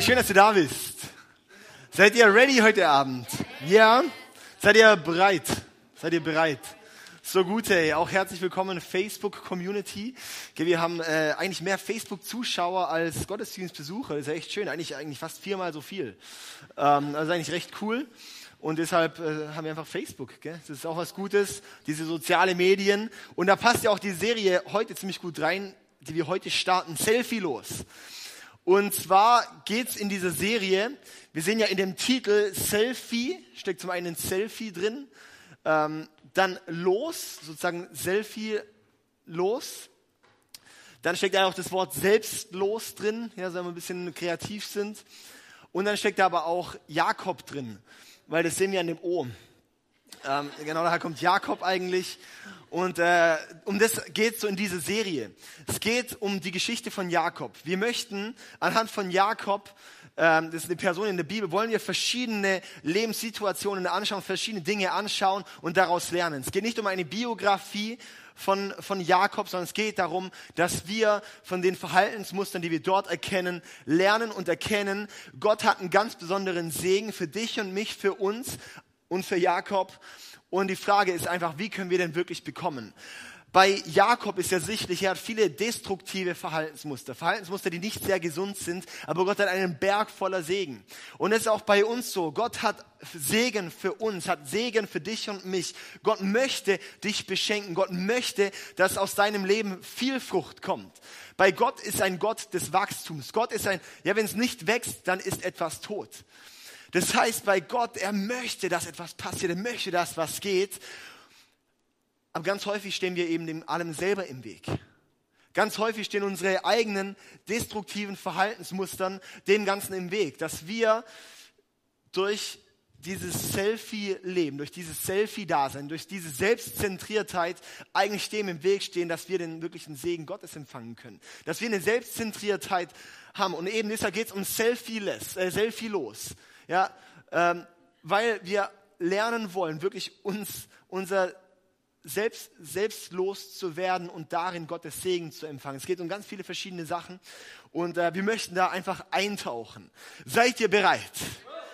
Schön, dass du da bist. Seid ihr ready heute Abend? Ja? Seid ihr bereit? Seid ihr bereit? So gut, hey. Auch herzlich willkommen Facebook Community. Wir haben äh, eigentlich mehr Facebook Zuschauer als Gottesdienstbesucher. Das ist ja echt schön. Eigentlich, eigentlich fast viermal so viel. Ähm, also eigentlich recht cool. Und deshalb äh, haben wir einfach Facebook. Gell? Das ist auch was Gutes. Diese soziale Medien. Und da passt ja auch die Serie heute ziemlich gut rein, die wir heute starten. Selfie los. Und zwar geht's in dieser Serie, wir sehen ja in dem Titel Selfie, steckt zum einen ein Selfie drin, ähm, dann los, sozusagen Selfie los. Dann steckt da auch das Wort selbstlos drin, ja, wenn wir ein bisschen kreativ sind. Und dann steckt da aber auch Jakob drin, weil das sehen wir an dem O. Ähm, genau daher kommt Jakob eigentlich. Und äh, um das geht so in dieser Serie. Es geht um die Geschichte von Jakob. Wir möchten anhand von Jakob, ähm, das ist eine Person in der Bibel, wollen wir verschiedene Lebenssituationen anschauen, verschiedene Dinge anschauen und daraus lernen. Es geht nicht um eine Biografie von, von Jakob, sondern es geht darum, dass wir von den Verhaltensmustern, die wir dort erkennen, lernen und erkennen, Gott hat einen ganz besonderen Segen für dich und mich, für uns und für Jakob. Und die Frage ist einfach, wie können wir denn wirklich bekommen? Bei Jakob ist ja sichtlich, er hat viele destruktive Verhaltensmuster, Verhaltensmuster, die nicht sehr gesund sind, aber Gott hat einen Berg voller Segen. Und es ist auch bei uns so. Gott hat Segen für uns, hat Segen für dich und mich. Gott möchte dich beschenken. Gott möchte, dass aus deinem Leben viel Frucht kommt. Bei Gott ist ein Gott des Wachstums. Gott ist ein, ja, wenn es nicht wächst, dann ist etwas tot. Das heißt, bei Gott, er möchte, dass etwas passiert, er möchte, dass was geht. Aber ganz häufig stehen wir eben dem allem selber im Weg. Ganz häufig stehen unsere eigenen destruktiven Verhaltensmustern dem Ganzen im Weg, dass wir durch dieses Selfie-Leben, durch dieses Selfie-Dasein, durch diese Selbstzentriertheit eigentlich dem im Weg stehen, dass wir den wirklichen Segen Gottes empfangen können. Dass wir eine Selbstzentriertheit haben. Und eben deshalb geht es um Selfie-less, äh, Selfie-los. Ja, ähm, weil wir lernen wollen, wirklich uns, unser selbst, selbstlos zu werden und darin Gottes Segen zu empfangen. Es geht um ganz viele verschiedene Sachen und äh, wir möchten da einfach eintauchen. Seid ihr bereit?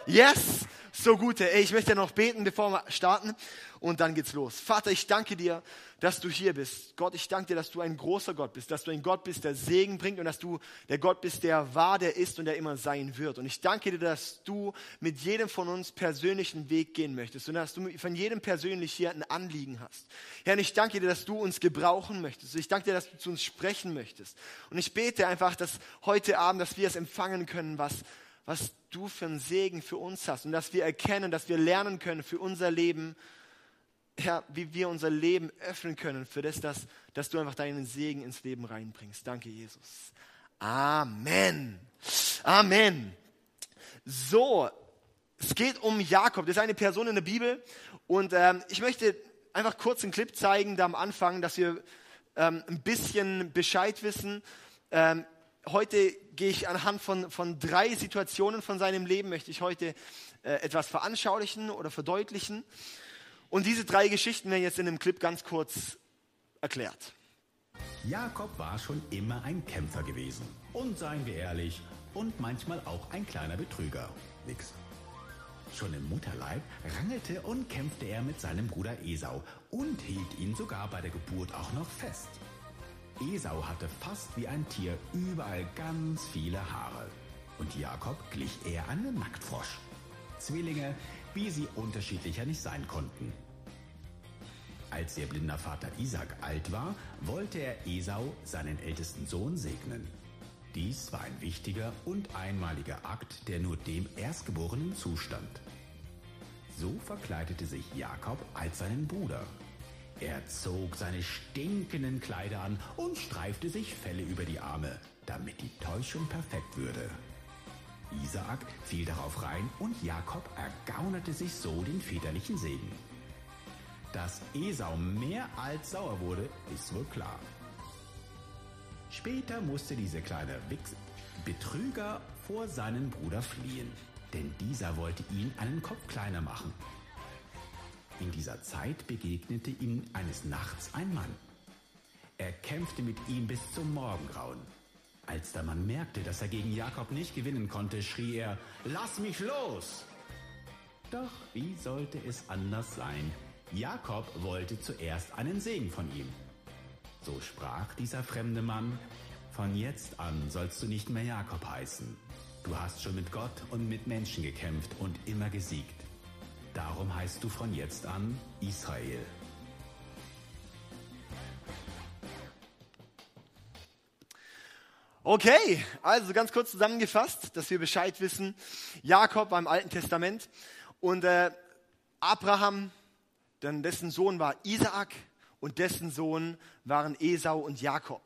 Yes? So gut. Ich möchte noch beten, bevor wir starten und dann geht's los. Vater, ich danke dir, dass du hier bist. Gott, ich danke dir, dass du ein großer Gott bist, dass du ein Gott bist, der Segen bringt und dass du der Gott bist, der war, der ist und der immer sein wird. Und ich danke dir, dass du mit jedem von uns persönlichen Weg gehen möchtest und dass du von jedem persönlich hier ein Anliegen hast. Herr, ich danke dir, dass du uns gebrauchen möchtest. Ich danke dir, dass du zu uns sprechen möchtest. Und ich bete einfach, dass heute Abend, dass wir es empfangen können, was was du für einen Segen für uns hast und dass wir erkennen, dass wir lernen können für unser Leben, Herr, wie wir unser Leben öffnen können für das, dass, dass du einfach deinen Segen ins Leben reinbringst. Danke, Jesus. Amen. Amen. So, es geht um Jakob. Das ist eine Person in der Bibel. Und ähm, ich möchte einfach kurz einen Clip zeigen, da am Anfang, dass wir ähm, ein bisschen Bescheid wissen. Ähm, heute gehe ich anhand von, von drei Situationen von seinem Leben, möchte ich heute äh, etwas veranschaulichen oder verdeutlichen. Und diese drei Geschichten werden jetzt in dem Clip ganz kurz erklärt. Jakob war schon immer ein Kämpfer gewesen. Und seien wir ehrlich, und manchmal auch ein kleiner Betrüger. Nix. Schon im Mutterleib rangelte und kämpfte er mit seinem Bruder Esau und hielt ihn sogar bei der Geburt auch noch fest. Esau hatte fast wie ein Tier überall ganz viele Haare. Und Jakob glich eher einem Nacktfrosch. Zwillinge, wie sie unterschiedlicher nicht sein konnten. Als ihr blinder Vater Isaac alt war, wollte er Esau, seinen ältesten Sohn, segnen. Dies war ein wichtiger und einmaliger Akt, der nur dem Erstgeborenen zustand. So verkleidete sich Jakob als seinen Bruder. Er zog seine stinkenden Kleider an und streifte sich Felle über die Arme, damit die Täuschung perfekt würde. Isaak fiel darauf rein und Jakob ergaunerte sich so den väterlichen Segen. Dass Esau mehr als sauer wurde, ist wohl klar. Später musste dieser kleine Wichs Betrüger vor seinen Bruder fliehen, denn dieser wollte ihn einen Kopf kleiner machen. In dieser Zeit begegnete ihm eines Nachts ein Mann. Er kämpfte mit ihm bis zum Morgengrauen. Als der Mann merkte, dass er gegen Jakob nicht gewinnen konnte, schrie er, Lass mich los! Doch wie sollte es anders sein? Jakob wollte zuerst einen Segen von ihm. So sprach dieser fremde Mann, Von jetzt an sollst du nicht mehr Jakob heißen. Du hast schon mit Gott und mit Menschen gekämpft und immer gesiegt. Darum heißt du von jetzt an Israel. Okay, also ganz kurz zusammengefasst, dass wir Bescheid wissen. Jakob war im Alten Testament und äh, Abraham, dann dessen Sohn war Isaak und dessen Sohn waren Esau und Jakob.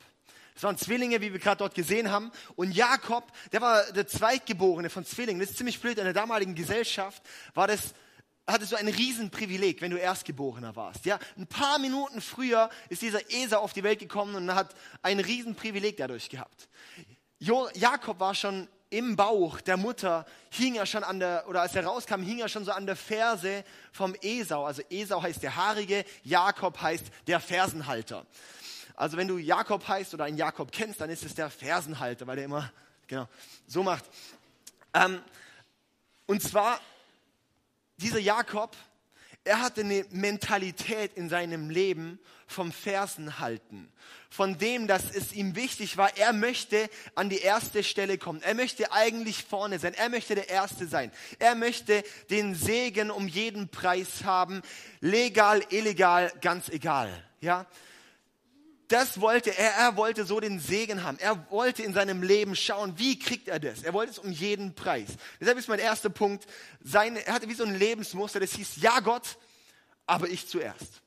Das waren Zwillinge, wie wir gerade dort gesehen haben. Und Jakob, der war der Zweitgeborene von Zwillingen. Das ist ziemlich blöd. In der damaligen Gesellschaft war das hattest du ein Riesenprivileg, wenn du Erstgeborener warst. Ja, ein paar Minuten früher ist dieser Esau auf die Welt gekommen und hat ein Riesenprivileg dadurch gehabt. Jo Jakob war schon im Bauch der Mutter, hing er schon an der, oder als er rauskam, hing er schon so an der Ferse vom Esau. Also Esau heißt der Haarige, Jakob heißt der Fersenhalter. Also wenn du Jakob heißt oder einen Jakob kennst, dann ist es der Fersenhalter, weil er immer genau so macht. Ähm, und zwar dieser Jakob, er hatte eine Mentalität in seinem Leben vom Fersen halten. Von dem, dass es ihm wichtig war, er möchte an die erste Stelle kommen. Er möchte eigentlich vorne sein. Er möchte der Erste sein. Er möchte den Segen um jeden Preis haben. Legal, illegal, ganz egal. Ja? Das wollte er. Er wollte so den Segen haben. Er wollte in seinem Leben schauen, wie kriegt er das. Er wollte es um jeden Preis. Deshalb ist mein erster Punkt, seine, er hatte wie so ein Lebensmuster, das hieß, ja Gott, aber ich zuerst.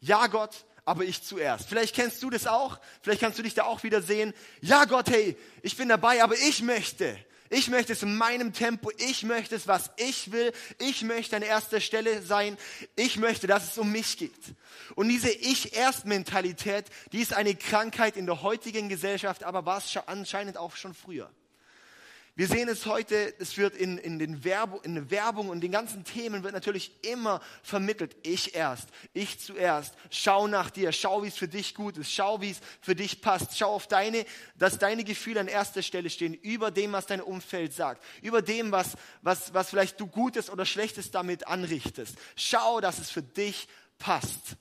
Ja Gott, aber ich zuerst. Vielleicht kennst du das auch, vielleicht kannst du dich da auch wieder sehen. Ja Gott, hey, ich bin dabei, aber ich möchte. Ich möchte es in meinem Tempo. Ich möchte es, was ich will. Ich möchte an erster Stelle sein. Ich möchte, dass es um mich geht. Und diese Ich-Erst-Mentalität, die ist eine Krankheit in der heutigen Gesellschaft, aber war es anscheinend auch schon früher. Wir sehen es heute, es wird in, in, den Werbung, in der Werbung und den ganzen Themen wird natürlich immer vermittelt. Ich erst, ich zuerst. Schau nach dir, schau, wie es für dich gut ist, schau, wie es für dich passt. Schau auf deine, dass deine Gefühle an erster Stelle stehen, über dem, was dein Umfeld sagt, über dem, was, was, was vielleicht du Gutes oder Schlechtes damit anrichtest. Schau, dass es für dich passt.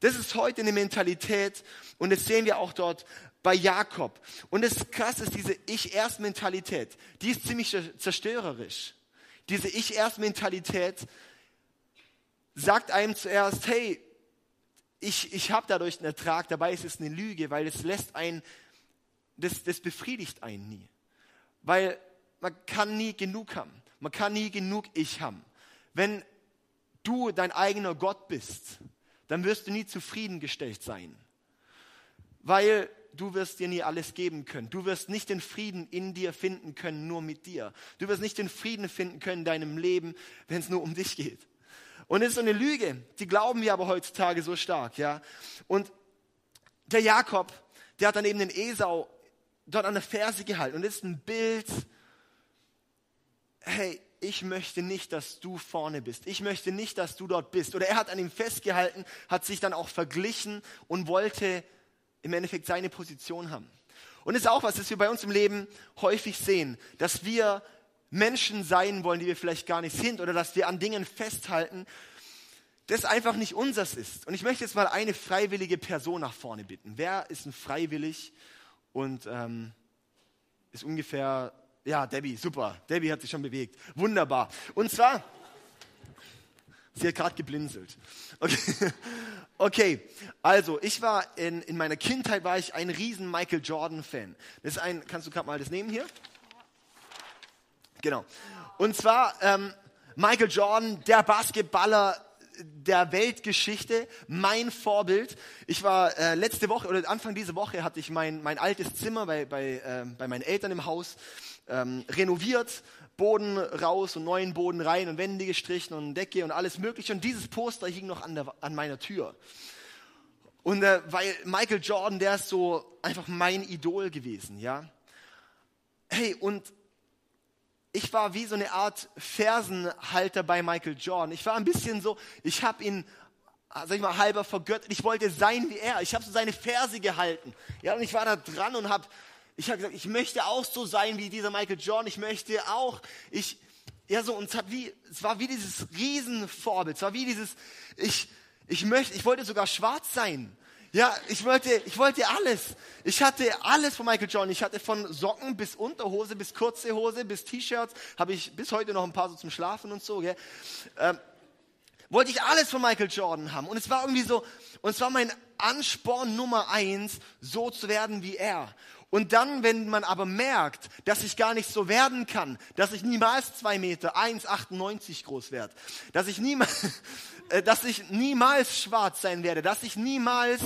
Das ist heute eine Mentalität und das sehen wir auch dort bei Jakob. Und das Krasse ist, diese Ich-Erst-Mentalität, die ist ziemlich zerstörerisch. Diese Ich-Erst-Mentalität sagt einem zuerst, hey, ich, ich habe dadurch einen Ertrag, dabei ist es eine Lüge, weil es lässt einen, das, das befriedigt einen nie. Weil man kann nie genug haben. Man kann nie genug Ich haben. Wenn du dein eigener Gott bist, dann wirst du nie zufriedengestellt sein. Weil du wirst dir nie alles geben können. Du wirst nicht den Frieden in dir finden können, nur mit dir. Du wirst nicht den Frieden finden können in deinem Leben, wenn es nur um dich geht. Und es ist so eine Lüge, die glauben wir aber heutzutage so stark, ja. Und der Jakob, der hat dann eben den Esau dort an der Ferse gehalten. Und das ist ein Bild, hey, ich möchte nicht, dass du vorne bist. Ich möchte nicht, dass du dort bist. Oder er hat an ihm festgehalten, hat sich dann auch verglichen und wollte im Endeffekt seine Position haben. Und ist auch was, das wir bei uns im Leben häufig sehen, dass wir Menschen sein wollen, die wir vielleicht gar nicht sind, oder dass wir an Dingen festhalten, das einfach nicht unseres ist. Und ich möchte jetzt mal eine freiwillige Person nach vorne bitten. Wer ist ein freiwillig und ähm, ist ungefähr, ja, Debbie, super. Debbie hat sich schon bewegt. Wunderbar. Und zwar, sie hat gerade geblinzelt. Okay. Okay, also ich war in, in meiner Kindheit war ich ein riesen Michael Jordan Fan. Das ist ein, kannst du gerade mal das nehmen hier? Genau. Und zwar ähm, Michael Jordan, der Basketballer der Weltgeschichte, mein Vorbild. Ich war äh, letzte Woche oder Anfang dieser Woche hatte ich mein, mein altes Zimmer bei, bei, äh, bei meinen Eltern im Haus ähm, renoviert Boden raus und neuen Boden rein und Wände gestrichen und Decke und alles mögliche. Und dieses Poster hing noch an, der, an meiner Tür. Und äh, weil Michael Jordan, der ist so einfach mein Idol gewesen, ja. Hey, und ich war wie so eine Art Fersenhalter bei Michael Jordan. Ich war ein bisschen so, ich habe ihn sag ich mal, halber vergöttert. Ich wollte sein wie er. Ich habe so seine Verse gehalten. Ja, und ich war da dran und habe ich habe gesagt, ich möchte auch so sein wie dieser Michael Jordan. Ich möchte auch, ich, ja so, und es, hat wie, es war wie dieses Riesenvorbild. Es war wie dieses, ich, ich möchte, ich wollte sogar schwarz sein. Ja, ich wollte, ich wollte alles. Ich hatte alles von Michael Jordan. Ich hatte von Socken bis Unterhose, bis kurze Hose, bis T-Shirts. Habe ich bis heute noch ein paar so zum Schlafen und so. Gell? Ähm, wollte ich alles von Michael Jordan haben. Und es war irgendwie so, und es war mein Ansporn Nummer eins, so zu werden wie er. Und dann, wenn man aber merkt, dass ich gar nicht so werden kann, dass ich niemals zwei Meter, 1,98 groß werde, dass ich niemals, äh, dass ich niemals schwarz sein werde, dass ich niemals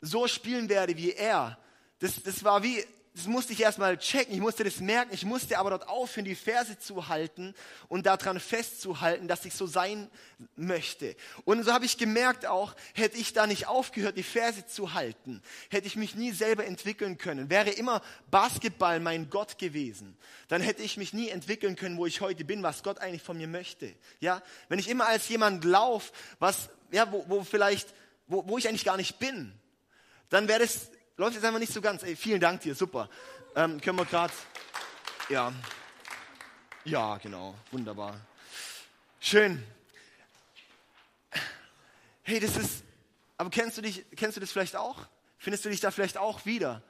so spielen werde wie er. Das, das war wie, das musste ich erstmal checken, ich musste das merken, ich musste aber dort aufhören, die Verse zu halten und daran festzuhalten, dass ich so sein möchte. Und so habe ich gemerkt auch, hätte ich da nicht aufgehört, die Verse zu halten, hätte ich mich nie selber entwickeln können. Wäre immer Basketball mein Gott gewesen, dann hätte ich mich nie entwickeln können, wo ich heute bin, was Gott eigentlich von mir möchte. Ja, wenn ich immer als jemand laufe, was, ja, wo, wo vielleicht, wo, wo ich eigentlich gar nicht bin, dann wäre das läuft jetzt einfach nicht so ganz. Ey, vielen Dank dir, super. Ähm, können wir gerade, ja, ja, genau, wunderbar. Schön. Hey, das ist, aber kennst du dich, kennst du das vielleicht auch? Findest du dich da vielleicht auch wieder?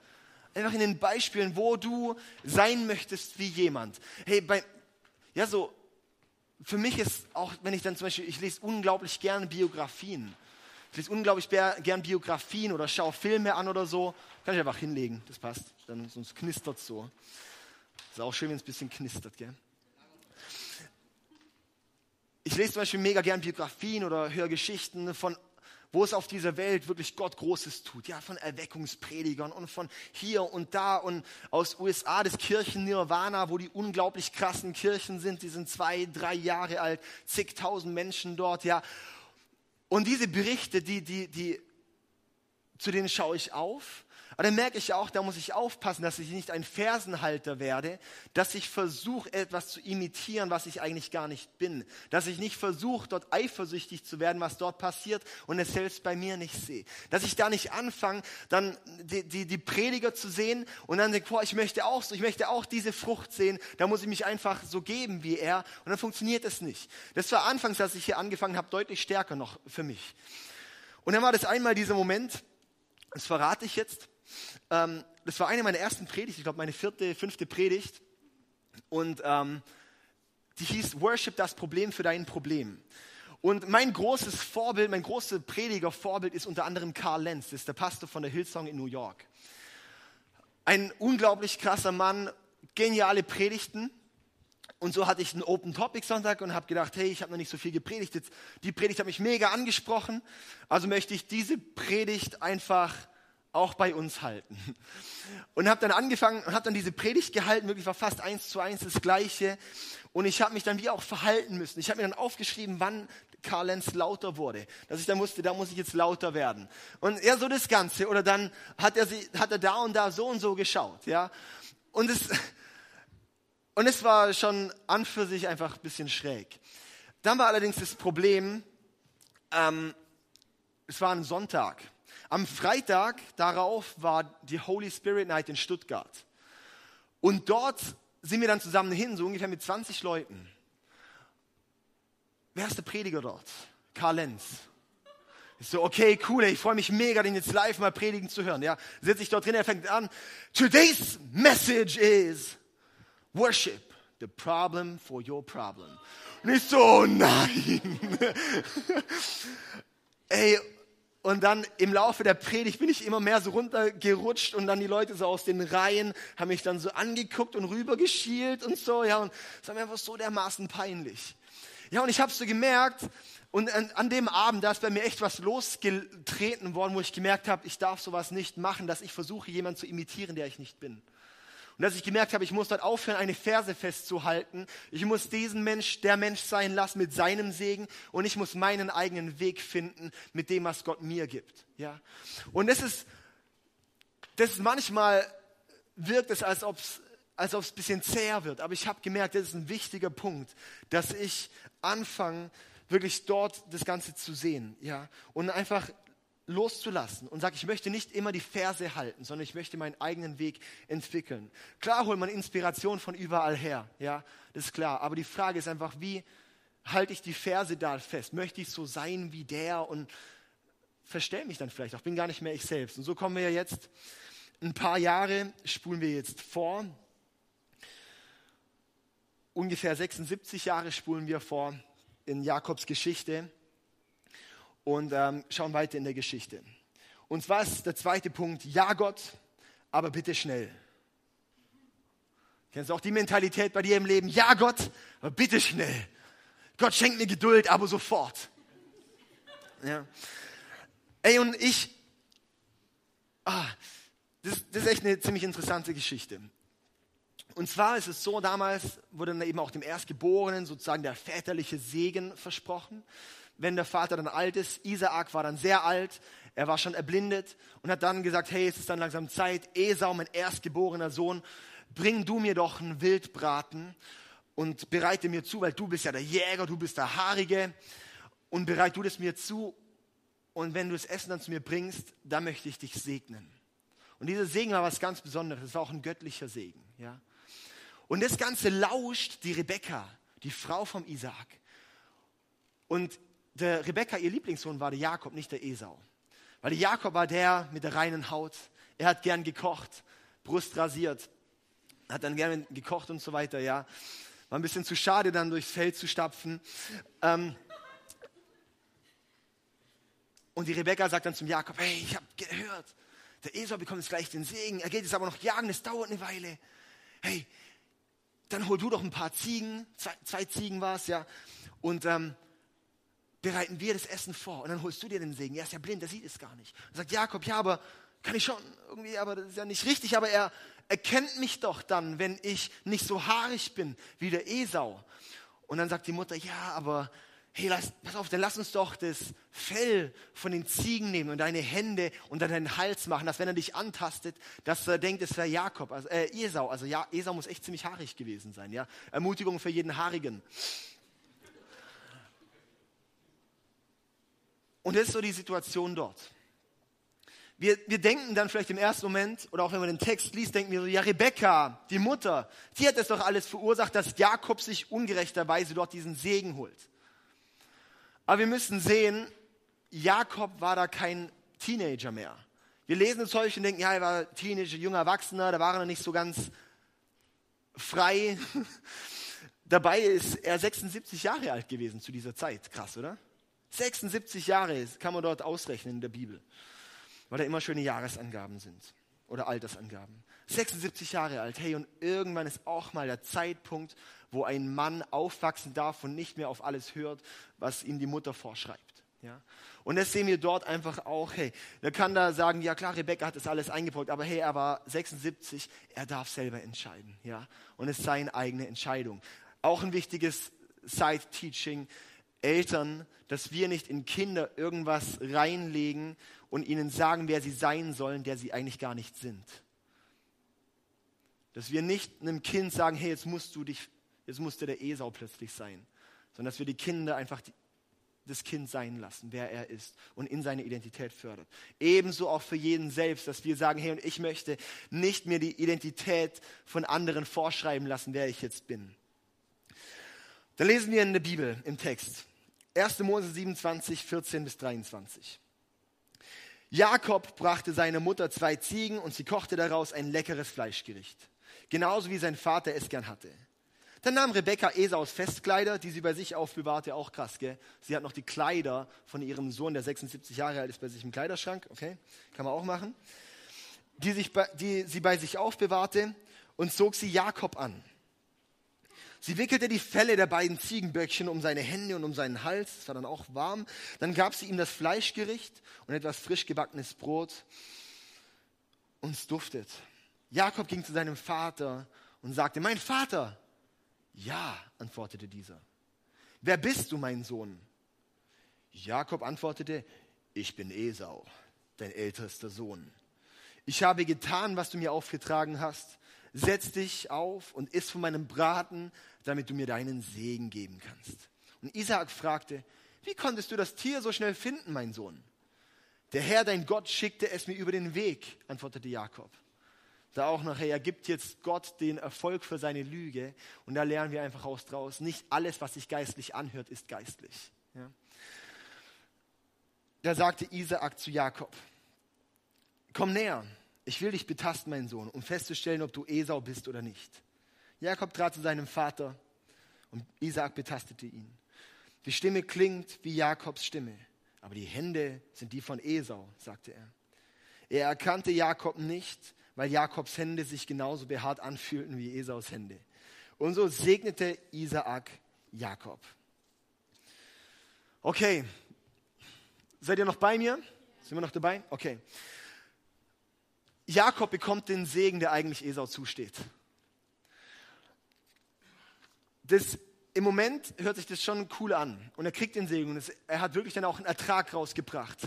Einfach in den Beispielen, wo du sein möchtest wie jemand. Hey, bei, ja, so, für mich ist auch, wenn ich dann zum Beispiel, ich lese unglaublich gerne Biografien. Ich lese unglaublich gern Biografien oder schaue Filme an oder so. Kann ich einfach hinlegen, das passt. Dann, sonst knistert es so. Ist auch schön, wenn es ein bisschen knistert, gell? Ich lese zum Beispiel mega gern Biografien oder höre Geschichten von wo es auf dieser Welt wirklich Gott Großes tut. Ja, von Erweckungspredigern und von hier und da und aus USA das Kirchen Nirvana, wo die unglaublich krassen Kirchen sind. Die sind zwei, drei Jahre alt, zigtausend Menschen dort, ja. Und diese Berichte, die, die, die, zu denen schaue ich auf. Aber dann merke ich auch, da muss ich aufpassen, dass ich nicht ein Fersenhalter werde, dass ich versuche, etwas zu imitieren, was ich eigentlich gar nicht bin. Dass ich nicht versuche, dort eifersüchtig zu werden, was dort passiert und es selbst bei mir nicht sehe. Dass ich da nicht anfange, dann die, die, die Prediger zu sehen und dann denke, boah, ich möchte auch so, ich möchte auch diese Frucht sehen, da muss ich mich einfach so geben wie er und dann funktioniert es nicht. Das war anfangs, als ich hier angefangen habe, deutlich stärker noch für mich. Und dann war das einmal dieser Moment, das verrate ich jetzt. Ähm, das war eine meiner ersten Predigten, ich glaube meine vierte, fünfte Predigt. Und ähm, die hieß Worship das Problem für dein Problem. Und mein großes Vorbild, mein großes Prediger-Vorbild ist unter anderem Carl Lenz, das ist der Pastor von der Hillsong in New York. Ein unglaublich krasser Mann, geniale Predigten. Und so hatte ich einen Open Topic Sonntag und habe gedacht, hey, ich habe noch nicht so viel gepredigt. Jetzt, die Predigt hat mich mega angesprochen. Also möchte ich diese Predigt einfach auch bei uns halten. Und habe dann angefangen und habe dann diese Predigt gehalten, wirklich war fast eins zu eins das Gleiche. Und ich habe mich dann wie auch verhalten müssen. Ich habe mir dann aufgeschrieben, wann Karl Lenz lauter wurde. Dass ich dann musste, da muss ich jetzt lauter werden. Und ja, so das Ganze. Oder dann hat er, sie, hat er da und da so und so geschaut. Ja. Und es, und es war schon an für sich einfach ein bisschen schräg. Dann war allerdings das Problem, ähm, es war ein Sonntag. Am Freitag darauf war die Holy Spirit Night in Stuttgart. Und dort sind wir dann zusammen hin, so ungefähr mit 20 Leuten. Wer ist der Prediger dort? Karl Lenz. Ich so, okay, cool, ich freue mich mega, den jetzt live mal predigen zu hören. Ja, sitze ich dort drin, er fängt an. Today's message is Worship, the problem for your problem. Nicht so, nein. Ey, und dann im Laufe der Predigt bin ich immer mehr so runtergerutscht und dann die Leute so aus den Reihen haben mich dann so angeguckt und rübergeschielt und so, ja, und es war mir einfach so dermaßen peinlich. Ja, und ich habe so gemerkt, und an, dem Abend, da ist bei mir echt was losgetreten worden, wo ich gemerkt habe, ich darf sowas nicht machen, dass ich versuche, jemanden zu imitieren, der ich nicht bin. Und dass ich gemerkt habe, ich muss dort aufhören, eine Verse festzuhalten. Ich muss diesen Mensch der Mensch sein lassen mit seinem Segen und ich muss meinen eigenen Weg finden mit dem, was Gott mir gibt. Ja? Und das ist, das ist manchmal wirkt es, als ob es als ob es ein bisschen zäher wird. Aber ich habe gemerkt, das ist ein wichtiger Punkt, dass ich anfange, wirklich dort das Ganze zu sehen, ja, und einfach loszulassen und sagt, ich möchte nicht immer die Verse halten, sondern ich möchte meinen eigenen Weg entwickeln. Klar holt man Inspiration von überall her, ja, das ist klar. Aber die Frage ist einfach, wie halte ich die Verse da fest? Möchte ich so sein wie der und verstell mich dann vielleicht auch, bin gar nicht mehr ich selbst. Und so kommen wir jetzt ein paar Jahre, spulen wir jetzt vor. Ungefähr 76 Jahre spulen wir vor in Jakobs Geschichte und ähm, schauen weiter in der Geschichte. Und zwar ist der zweite Punkt, ja Gott, aber bitte schnell. Kennst du auch die Mentalität bei dir im Leben? Ja Gott, aber bitte schnell. Gott schenkt mir Geduld, aber sofort. Ja. Ey, und ich, ah, das, das ist echt eine ziemlich interessante Geschichte. Und zwar ist es so, damals wurde dann eben auch dem Erstgeborenen sozusagen der väterliche Segen versprochen wenn der Vater dann alt ist. Isaak war dann sehr alt, er war schon erblindet und hat dann gesagt, hey, es ist dann langsam Zeit, Esau, mein erstgeborener Sohn, bring du mir doch einen Wildbraten und bereite mir zu, weil du bist ja der Jäger, du bist der Haarige und bereite du das mir zu und wenn du das Essen dann zu mir bringst, dann möchte ich dich segnen. Und dieser Segen war was ganz Besonderes, es war auch ein göttlicher Segen. Ja? Und das Ganze lauscht die Rebekka, die Frau vom Isaak. Und der Rebekka, ihr Lieblingssohn, war der Jakob, nicht der Esau. Weil der Jakob war der mit der reinen Haut. Er hat gern gekocht, Brust rasiert, hat dann gern gekocht und so weiter, ja. War ein bisschen zu schade, dann durchs Feld zu stapfen. Ähm und die Rebekka sagt dann zum Jakob, hey, ich habe gehört, der Esau bekommt jetzt gleich den Segen, er geht jetzt aber noch jagen, es dauert eine Weile. Hey, dann hol du doch ein paar Ziegen, zwei, zwei Ziegen war es, ja. Und ähm, bereiten wir das Essen vor und dann holst du dir den Segen. Er ist ja blind, er sieht es gar nicht. Und sagt Jakob, ja, aber kann ich schon irgendwie, aber das ist ja nicht richtig, aber er erkennt mich doch dann, wenn ich nicht so haarig bin wie der Esau. Und dann sagt die Mutter, ja, aber hey, lass, pass auf, dann lass uns doch das Fell von den Ziegen nehmen und deine Hände unter deinen Hals machen, dass wenn er dich antastet, dass er denkt, es wäre Jakob, also, äh, Esau. Also ja, Esau muss echt ziemlich haarig gewesen sein, ja. Ermutigung für jeden Haarigen. Und das ist so die Situation dort. Wir, wir denken dann vielleicht im ersten Moment, oder auch wenn man den Text liest, denken wir so, ja, Rebecca, die Mutter, die hat das doch alles verursacht, dass Jakob sich ungerechterweise dort diesen Segen holt. Aber wir müssen sehen, Jakob war da kein Teenager mehr. Wir lesen es häufig und denken, ja, er war Teenager, junger Erwachsener, da war er nicht so ganz frei. Dabei ist er 76 Jahre alt gewesen zu dieser Zeit. Krass, oder? 76 Jahre kann man dort ausrechnen in der Bibel, weil da immer schöne Jahresangaben sind oder Altersangaben. 76 Jahre alt, hey, und irgendwann ist auch mal der Zeitpunkt, wo ein Mann aufwachsen darf und nicht mehr auf alles hört, was ihm die Mutter vorschreibt. Ja? Und das sehen wir dort einfach auch, hey, der kann da sagen, ja klar, Rebecca hat das alles eingebrockt, aber hey, er war 76, er darf selber entscheiden. Ja? Und es ist seine eigene Entscheidung. Auch ein wichtiges Side-Teaching, Eltern, dass wir nicht in Kinder irgendwas reinlegen und ihnen sagen, wer sie sein sollen, der sie eigentlich gar nicht sind. Dass wir nicht einem Kind sagen, hey, jetzt musst du dich, jetzt musst du der Esau plötzlich sein, sondern dass wir die Kinder einfach die, das Kind sein lassen, wer er ist und in seine Identität fördert. Ebenso auch für jeden selbst, dass wir sagen, hey, und ich möchte nicht mir die Identität von anderen vorschreiben lassen, wer ich jetzt bin. Dann lesen wir in der Bibel im Text. 1. Mose 27, 14 bis 23. Jakob brachte seiner Mutter zwei Ziegen und sie kochte daraus ein leckeres Fleischgericht. Genauso wie sein Vater es gern hatte. Dann nahm Rebekka Esaus Festkleider, die sie bei sich aufbewahrte, auch krass, gell? Sie hat noch die Kleider von ihrem Sohn, der 76 Jahre alt ist, bei sich im Kleiderschrank, okay? Kann man auch machen. Die, sich die sie bei sich aufbewahrte und zog sie Jakob an. Sie wickelte die Felle der beiden Ziegenböckchen um seine Hände und um seinen Hals, es war dann auch warm. Dann gab sie ihm das Fleischgericht und etwas frisch gebackenes Brot und es duftet. Jakob ging zu seinem Vater und sagte, mein Vater. Ja, antwortete dieser. Wer bist du, mein Sohn? Jakob antwortete, ich bin Esau, dein ältester Sohn. Ich habe getan, was du mir aufgetragen hast. Setz dich auf und iss von meinem Braten, damit du mir deinen Segen geben kannst. Und Isaac fragte, Wie konntest du das Tier so schnell finden, mein Sohn? Der Herr, dein Gott, schickte es mir über den Weg, antwortete Jakob. Da auch nachher, er gibt jetzt Gott den Erfolg für seine Lüge. Und da lernen wir einfach aus draus, nicht alles, was sich geistlich anhört, ist geistlich. Ja. Da sagte Isaak zu Jakob, komm näher, ich will dich betasten, mein Sohn, um festzustellen, ob du Esau bist oder nicht. Jakob trat zu seinem Vater und Isaak betastete ihn. Die Stimme klingt wie Jakobs Stimme, aber die Hände sind die von Esau, sagte er. Er erkannte Jakob nicht, weil Jakobs Hände sich genauso behaart anfühlten wie Esaus Hände. Und so segnete Isaak Jakob. Okay, seid ihr noch bei mir? Sind wir noch dabei? Okay. Jakob bekommt den Segen, der eigentlich Esau zusteht. Das, Im Moment hört sich das schon cool an und er kriegt den Segen und es, er hat wirklich dann auch einen Ertrag rausgebracht.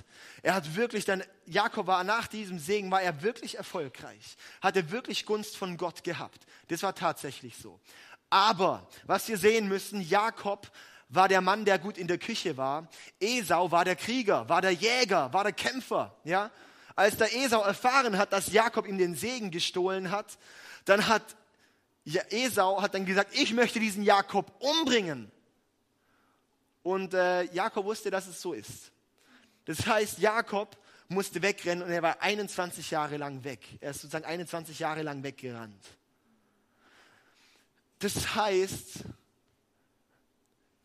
Er hat wirklich dann, Jakob war nach diesem Segen, war er wirklich erfolgreich, hat er wirklich Gunst von Gott gehabt. Das war tatsächlich so. Aber, was wir sehen müssen, Jakob war der Mann, der gut in der Küche war. Esau war der Krieger, war der Jäger, war der Kämpfer, ja. Als der Esau erfahren hat, dass Jakob ihm den Segen gestohlen hat, dann hat Esau hat dann gesagt, ich möchte diesen Jakob umbringen. Und äh, Jakob wusste, dass es so ist. Das heißt, Jakob musste wegrennen und er war 21 Jahre lang weg. Er ist sozusagen 21 Jahre lang weggerannt. Das heißt,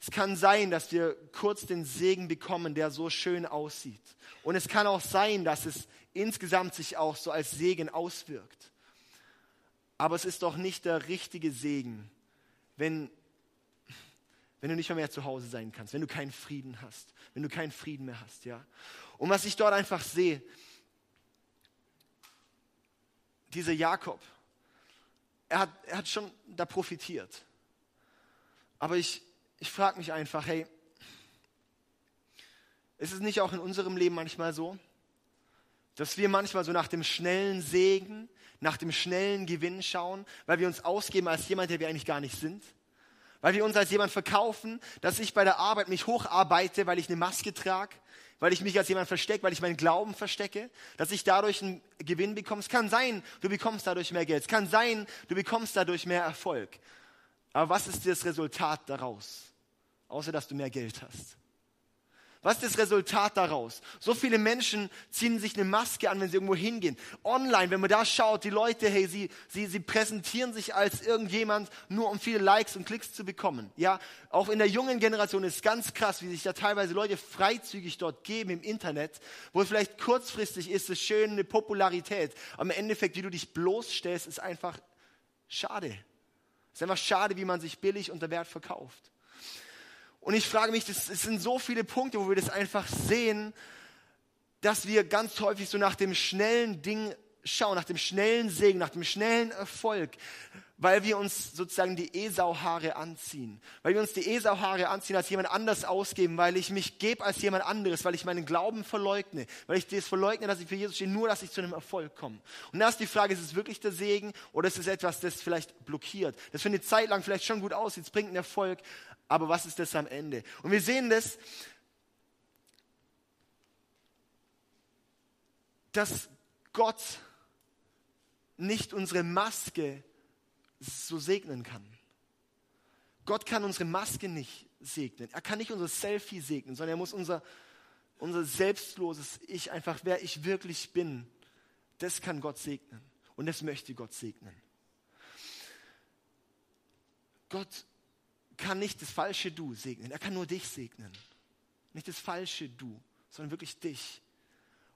es kann sein, dass wir kurz den Segen bekommen, der so schön aussieht. Und es kann auch sein, dass es insgesamt sich auch so als Segen auswirkt. Aber es ist doch nicht der richtige Segen, wenn, wenn du nicht mehr, mehr zu Hause sein kannst, wenn du keinen Frieden hast, wenn du keinen Frieden mehr hast, ja. Und was ich dort einfach sehe, dieser Jakob, er hat, er hat schon da profitiert. Aber ich, ich frage mich einfach, hey, ist es nicht auch in unserem Leben manchmal so, dass wir manchmal so nach dem schnellen Segen, nach dem schnellen Gewinn schauen, weil wir uns ausgeben als jemand, der wir eigentlich gar nicht sind? Weil wir uns als jemand verkaufen, dass ich bei der Arbeit mich hocharbeite, weil ich eine Maske trage, weil ich mich als jemand verstecke, weil ich meinen Glauben verstecke, dass ich dadurch einen Gewinn bekomme. Es kann sein, du bekommst dadurch mehr Geld. Es kann sein, du bekommst dadurch mehr Erfolg. Aber was ist das Resultat daraus? außer dass du mehr Geld hast. Was ist das Resultat daraus? So viele Menschen ziehen sich eine Maske an, wenn sie irgendwo hingehen. Online, wenn man da schaut, die Leute, hey, sie, sie, sie präsentieren sich als irgendjemand, nur um viele Likes und Klicks zu bekommen. Ja, auch in der jungen Generation ist ganz krass, wie sich da teilweise Leute freizügig dort geben im Internet, wo vielleicht kurzfristig ist, es schön eine Popularität. Im Endeffekt, wie du dich bloßstellst, ist einfach schade. Es ist einfach schade, wie man sich billig unter Wert verkauft. Und ich frage mich, es sind so viele Punkte, wo wir das einfach sehen, dass wir ganz häufig so nach dem schnellen Ding schauen, nach dem schnellen Segen, nach dem schnellen Erfolg, weil wir uns sozusagen die Esau-Haare anziehen, weil wir uns die Esau-Haare anziehen, als jemand anders ausgeben, weil ich mich gebe als jemand anderes, weil ich meinen Glauben verleugne, weil ich das verleugne, dass ich für Jesus stehe, nur dass ich zu einem Erfolg komme. Und da ist die Frage, ist es wirklich der Segen oder ist es etwas, das vielleicht blockiert, das für eine Zeit lang vielleicht schon gut aussieht, es bringt einen Erfolg, aber was ist das am Ende? Und wir sehen das, dass Gott nicht unsere Maske so segnen kann. Gott kann unsere Maske nicht segnen. Er kann nicht unser Selfie segnen, sondern er muss unser, unser selbstloses Ich, einfach wer ich wirklich bin, das kann Gott segnen. Und das möchte Gott segnen. Gott kann nicht das falsche Du segnen. Er kann nur dich segnen. Nicht das falsche Du, sondern wirklich dich.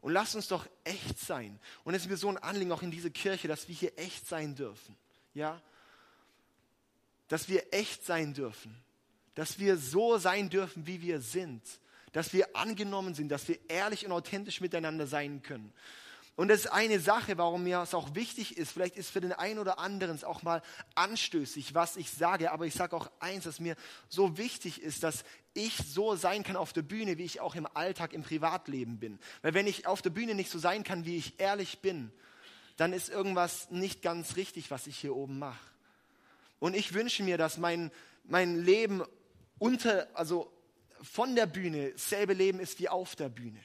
Und lass uns doch echt sein. Und es ist mir so ein Anliegen auch in dieser Kirche, dass wir hier echt sein dürfen. Ja? Dass wir echt sein dürfen. Dass wir so sein dürfen, wie wir sind. Dass wir angenommen sind, dass wir ehrlich und authentisch miteinander sein können. Und das ist eine Sache, warum mir es auch wichtig ist. Vielleicht ist für den einen oder anderen es auch mal anstößig, was ich sage. Aber ich sage auch eins, dass mir so wichtig ist, dass ich so sein kann auf der Bühne, wie ich auch im Alltag, im Privatleben bin. Weil wenn ich auf der Bühne nicht so sein kann, wie ich ehrlich bin, dann ist irgendwas nicht ganz richtig, was ich hier oben mache. Und ich wünsche mir, dass mein, mein Leben unter, also von der Bühne selbe Leben ist wie auf der Bühne.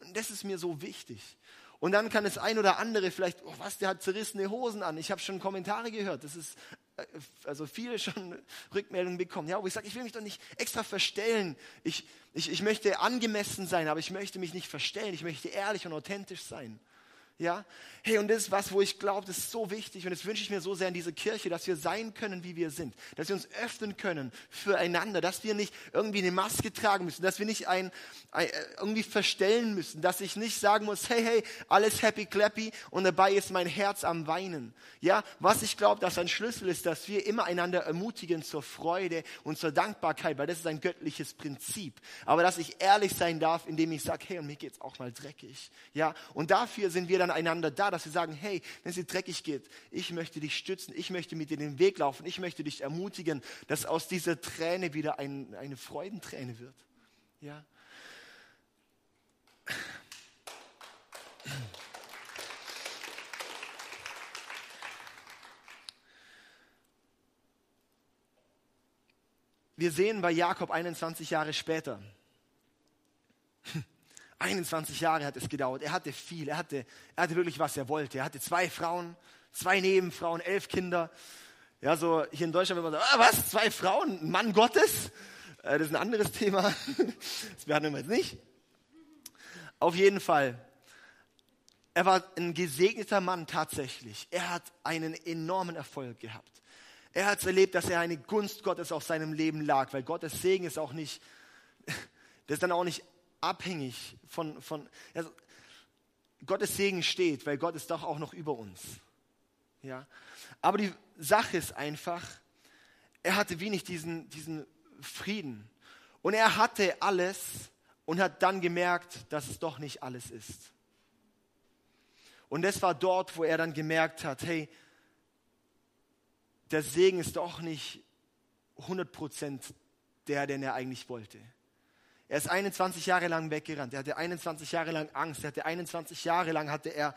Und das ist mir so wichtig. Und dann kann das ein oder andere vielleicht, oh was, der hat zerrissene Hosen an. Ich habe schon Kommentare gehört. Das ist äh, also viele schon Rückmeldungen bekommen. Ja, wo ich sage, ich will mich doch nicht extra verstellen. Ich, ich, ich möchte angemessen sein, aber ich möchte mich nicht verstellen. Ich möchte ehrlich und authentisch sein. Ja, hey, und das ist was, wo ich glaube, das ist so wichtig und das wünsche ich mir so sehr in dieser Kirche, dass wir sein können, wie wir sind, dass wir uns öffnen können füreinander, dass wir nicht irgendwie eine Maske tragen müssen, dass wir nicht ein, ein irgendwie verstellen müssen, dass ich nicht sagen muss, hey, hey, alles happy clappy und dabei ist mein Herz am Weinen. Ja, was ich glaube, dass ein Schlüssel ist, dass wir immer einander ermutigen zur Freude und zur Dankbarkeit, weil das ist ein göttliches Prinzip. Aber dass ich ehrlich sein darf, indem ich sage, hey, und mir geht's auch mal dreckig. Ja, und dafür sind wir dann einander da, dass wir sagen, hey, wenn es dir dreckig geht, ich möchte dich stützen, ich möchte mit dir den Weg laufen, ich möchte dich ermutigen, dass aus dieser Träne wieder ein, eine Freudenträne wird. Ja. Wir sehen bei Jakob 21 Jahre später, 21 Jahre hat es gedauert. Er hatte viel. Er hatte, er hatte wirklich, was er wollte. Er hatte zwei Frauen, zwei Nebenfrauen, elf Kinder. Ja, so hier in Deutschland, wenn man sagt, ah, was, zwei Frauen, Mann Gottes? Äh, das ist ein anderes Thema. Das behandeln wir jetzt nicht. Auf jeden Fall. Er war ein gesegneter Mann tatsächlich. Er hat einen enormen Erfolg gehabt. Er hat erlebt, dass er eine Gunst Gottes auf seinem Leben lag, weil Gottes Segen ist auch nicht, das ist dann auch nicht abhängig von, von also Gottes Segen steht, weil Gott ist doch auch noch über uns. Ja? Aber die Sache ist einfach, er hatte wenig diesen, diesen Frieden. Und er hatte alles und hat dann gemerkt, dass es doch nicht alles ist. Und das war dort, wo er dann gemerkt hat, hey, der Segen ist doch nicht 100% der, den er eigentlich wollte. Er ist 21 Jahre lang weggerannt. Er hatte 21 Jahre lang Angst. Er hatte 21 Jahre lang hatte er,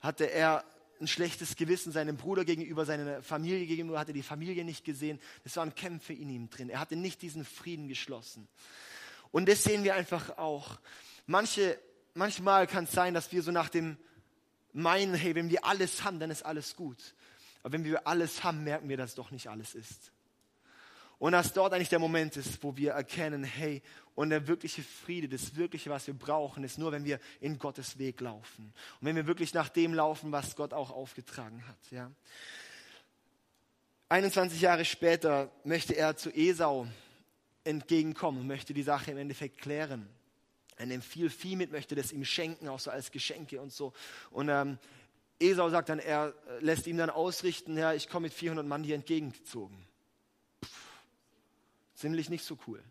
hatte er ein schlechtes Gewissen seinem Bruder gegenüber, seiner Familie gegenüber, hatte die Familie nicht gesehen. Es waren Kämpfe in ihm drin. Er hatte nicht diesen Frieden geschlossen. Und das sehen wir einfach auch. Manche, manchmal kann es sein, dass wir so nach dem meinen, hey, wenn wir alles haben, dann ist alles gut. Aber wenn wir alles haben, merken wir, dass es doch nicht alles ist. Und dass dort eigentlich der Moment ist, wo wir erkennen, hey, und der wirkliche Friede, das wirkliche, was wir brauchen, ist nur, wenn wir in Gottes Weg laufen. Und wenn wir wirklich nach dem laufen, was Gott auch aufgetragen hat. Ja. 21 Jahre später möchte er zu Esau entgegenkommen möchte die Sache im Endeffekt klären. Er nimmt viel Vieh mit, möchte das ihm schenken, auch so als Geschenke und so. Und ähm, Esau sagt dann, er lässt ihm dann ausrichten, ja, ich komme mit 400 Mann dir entgegengezogen. Ziemlich nicht so cool.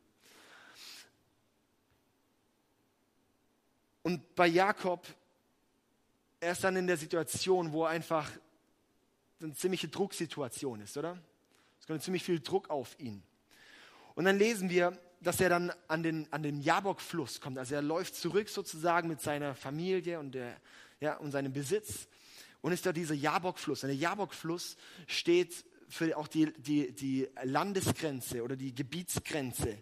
Und bei Jakob, er ist dann in der Situation, wo einfach eine ziemliche Drucksituation ist, oder? Es kommt ziemlich viel Druck auf ihn. Und dann lesen wir, dass er dann an den, an den Jabok-Fluss kommt. Also er läuft zurück sozusagen mit seiner Familie und, der, ja, und seinem Besitz. Und ist da dieser Jabok-Fluss. Und der Jabok-Fluss steht für auch die, die, die Landesgrenze oder die Gebietsgrenze.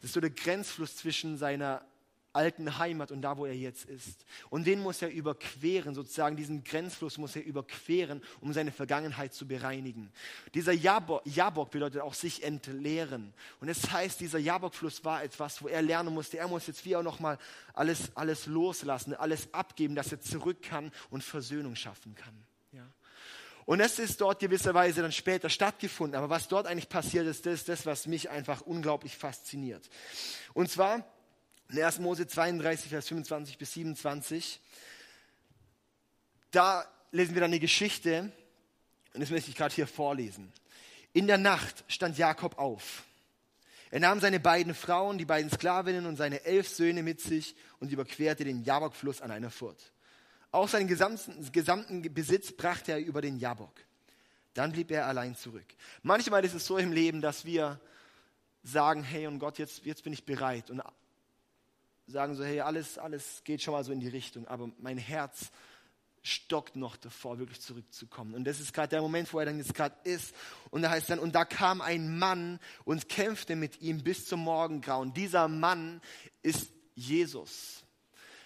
Das ist so der Grenzfluss zwischen seiner alten Heimat und da, wo er jetzt ist. Und den muss er überqueren, sozusagen diesen Grenzfluss muss er überqueren, um seine Vergangenheit zu bereinigen. Dieser Jabok, Jabok bedeutet auch sich entleeren. Und es das heißt, dieser Jabok-Fluss war etwas, wo er lernen musste, er muss jetzt wie auch nochmal alles, alles loslassen, alles abgeben, dass er zurück kann und Versöhnung schaffen kann. Und es ist dort gewisserweise dann später stattgefunden. Aber was dort eigentlich passiert ist, das ist das, was mich einfach unglaublich fasziniert. Und zwar in 1. Mose 32, Vers 25 bis 27. Da lesen wir dann eine Geschichte. Und das möchte ich gerade hier vorlesen. In der Nacht stand Jakob auf. Er nahm seine beiden Frauen, die beiden Sklavinnen und seine elf Söhne mit sich und überquerte den Jabokfluss an einer Furt. Auch seinen gesamten, gesamten Besitz brachte er über den Jabok. Dann blieb er allein zurück. Manchmal ist es so im Leben, dass wir sagen, hey und Gott, jetzt, jetzt bin ich bereit und sagen so, hey, alles, alles geht schon mal so in die Richtung, aber mein Herz stockt noch davor, wirklich zurückzukommen. Und das ist gerade der Moment, wo er dann jetzt gerade ist. Und da heißt dann, und da kam ein Mann und kämpfte mit ihm bis zum Morgengrauen. Dieser Mann ist Jesus.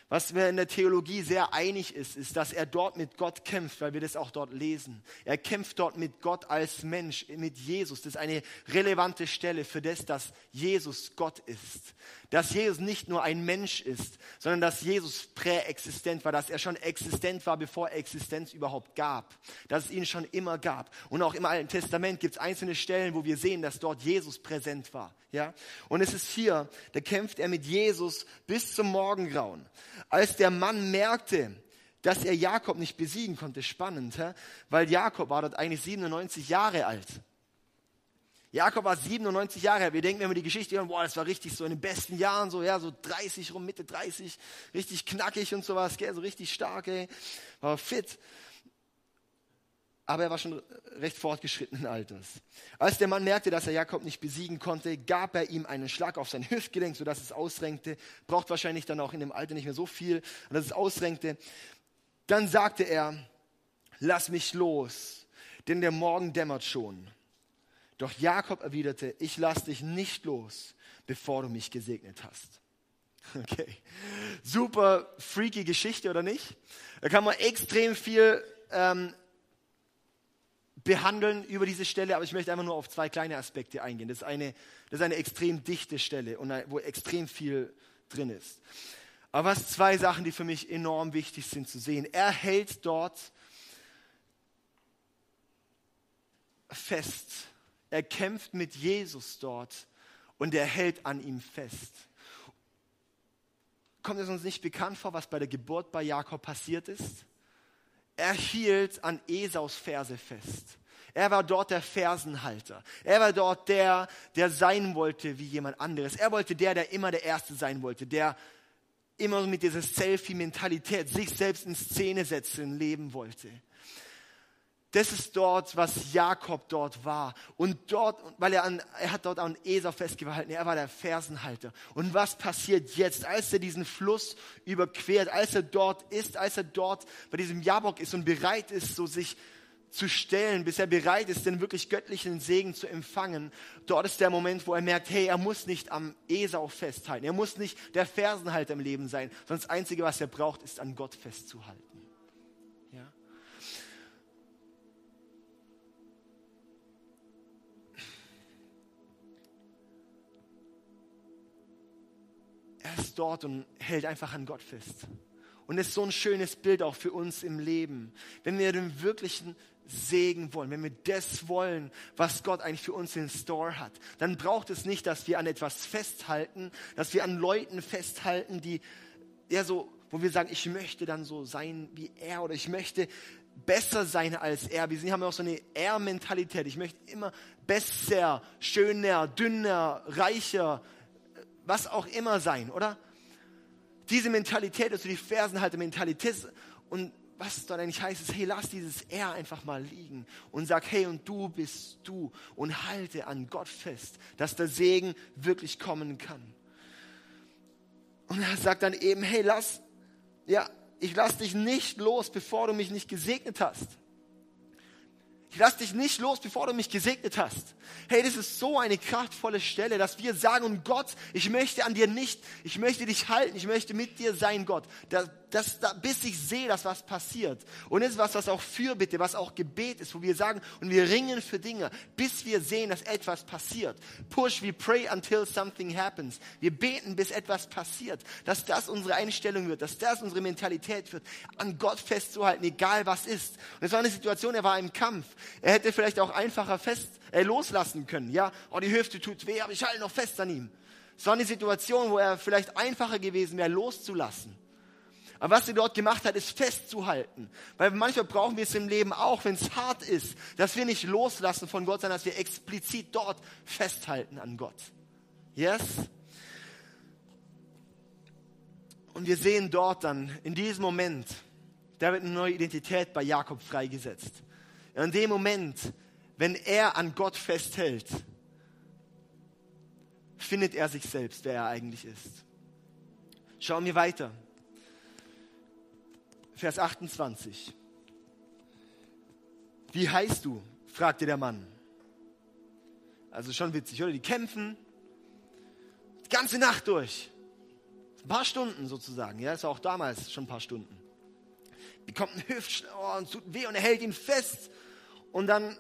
Was mir in der Theologie sehr einig ist, ist, dass er dort mit Gott kämpft, weil wir das auch dort lesen. Er kämpft dort mit Gott als Mensch, mit Jesus. Das ist eine relevante Stelle für das, dass Jesus Gott ist. Dass Jesus nicht nur ein Mensch ist, sondern dass Jesus präexistent war, dass er schon existent war, bevor Existenz überhaupt gab. Dass es ihn schon immer gab. Und auch im Alten Testament gibt es einzelne Stellen, wo wir sehen, dass dort Jesus präsent war. Ja? Und es ist hier, da kämpft er mit Jesus bis zum Morgengrauen. Als der Mann merkte, dass er Jakob nicht besiegen konnte, spannend, weil Jakob war dort eigentlich 97 Jahre alt. Jakob war 97 Jahre alt. Wir denken, wenn wir die Geschichte hören, boah, das war richtig so in den besten Jahren, so, ja, so 30 rum, Mitte 30, richtig knackig und sowas, gell, so richtig stark, ey, war fit aber er war schon recht fortgeschrittenen Alters. Als der Mann merkte, dass er Jakob nicht besiegen konnte, gab er ihm einen Schlag auf sein Hüftgelenk, sodass es ausrenkte. Braucht wahrscheinlich dann auch in dem Alter nicht mehr so viel, dass es ausrenkte. Dann sagte er, lass mich los, denn der Morgen dämmert schon. Doch Jakob erwiderte, ich lass dich nicht los, bevor du mich gesegnet hast. Okay, super freaky Geschichte, oder nicht? Da kann man extrem viel ähm, behandeln über diese Stelle, aber ich möchte einfach nur auf zwei kleine Aspekte eingehen. Das ist eine, das ist eine extrem dichte Stelle, und wo extrem viel drin ist. Aber was zwei Sachen, die für mich enorm wichtig sind zu sehen. Er hält dort fest. Er kämpft mit Jesus dort und er hält an ihm fest. Kommt es uns nicht bekannt vor, was bei der Geburt bei Jakob passiert ist? Er hielt an Esaus Verse fest. Er war dort der Fersenhalter. Er war dort der, der sein wollte wie jemand anderes. Er wollte der, der immer der Erste sein wollte, der immer mit dieser Selfie-Mentalität sich selbst in Szene setzen leben wollte. Das ist dort, was Jakob dort war. Und dort, weil er, an, er hat dort an Esau festgehalten, er war der Fersenhalter. Und was passiert jetzt, als er diesen Fluss überquert, als er dort ist, als er dort bei diesem Jabok ist und bereit ist, so sich zu stellen, bis er bereit ist, den wirklich göttlichen Segen zu empfangen. Dort ist der Moment, wo er merkt, hey, er muss nicht am Esau festhalten. Er muss nicht der Fersenhalter im Leben sein, sondern das Einzige, was er braucht, ist an Gott festzuhalten. Er ist dort und hält einfach an Gott fest. Und ist so ein schönes Bild auch für uns im Leben. Wenn wir den wirklichen Segen wollen, wenn wir das wollen, was Gott eigentlich für uns in Store hat, dann braucht es nicht, dass wir an etwas festhalten, dass wir an Leuten festhalten, die ja so, wo wir sagen, ich möchte dann so sein wie er oder ich möchte besser sein als er. Wir haben ja auch so eine Er-Mentalität. Ich möchte immer besser, schöner, dünner, reicher, was auch immer sein, oder? Diese Mentalität ist so die Fersenhalter-Mentalität. Und was dort eigentlich heißt, ist, hey, lass dieses Er einfach mal liegen und sag, hey, und du bist du und halte an Gott fest, dass der Segen wirklich kommen kann. Und er sagt dann eben, hey, lass, ja, ich lass dich nicht los, bevor du mich nicht gesegnet hast. Ich lass dich nicht los, bevor du mich gesegnet hast. Hey, das ist so eine kraftvolle Stelle, dass wir sagen, und Gott, ich möchte an dir nicht, ich möchte dich halten, ich möchte mit dir sein, Gott. Das, das, das, bis ich sehe, dass was passiert. Und das ist was, was auch Fürbitte, was auch Gebet ist, wo wir sagen, und wir ringen für Dinge, bis wir sehen, dass etwas passiert. Push, we pray until something happens. Wir beten, bis etwas passiert. Dass das unsere Einstellung wird, dass das unsere Mentalität wird, an Gott festzuhalten, egal was ist. Und es war eine Situation, er war im Kampf. Er hätte vielleicht auch einfacher fest, äh, loslassen können. Ja, oh, die Hüfte tut weh, aber ich halte noch fest an ihm. Es war eine Situation, wo er vielleicht einfacher gewesen wäre, loszulassen. Aber was er dort gemacht hat, ist festzuhalten. Weil manchmal brauchen wir es im Leben auch, wenn es hart ist, dass wir nicht loslassen von Gott, sondern dass wir explizit dort festhalten an Gott. Yes? Und wir sehen dort dann, in diesem Moment, da wird eine neue Identität bei Jakob freigesetzt. In dem Moment, wenn er an Gott festhält, findet er sich selbst, wer er eigentlich ist. Schauen wir weiter. Vers 28. Wie heißt du? fragte der Mann. Also schon witzig, oder? Die kämpfen die ganze Nacht durch. Ein paar Stunden sozusagen. Ja, ist auch damals schon ein paar Stunden. Bekommt einen Hüftschlag und tut weh und er hält ihn fest. Und dann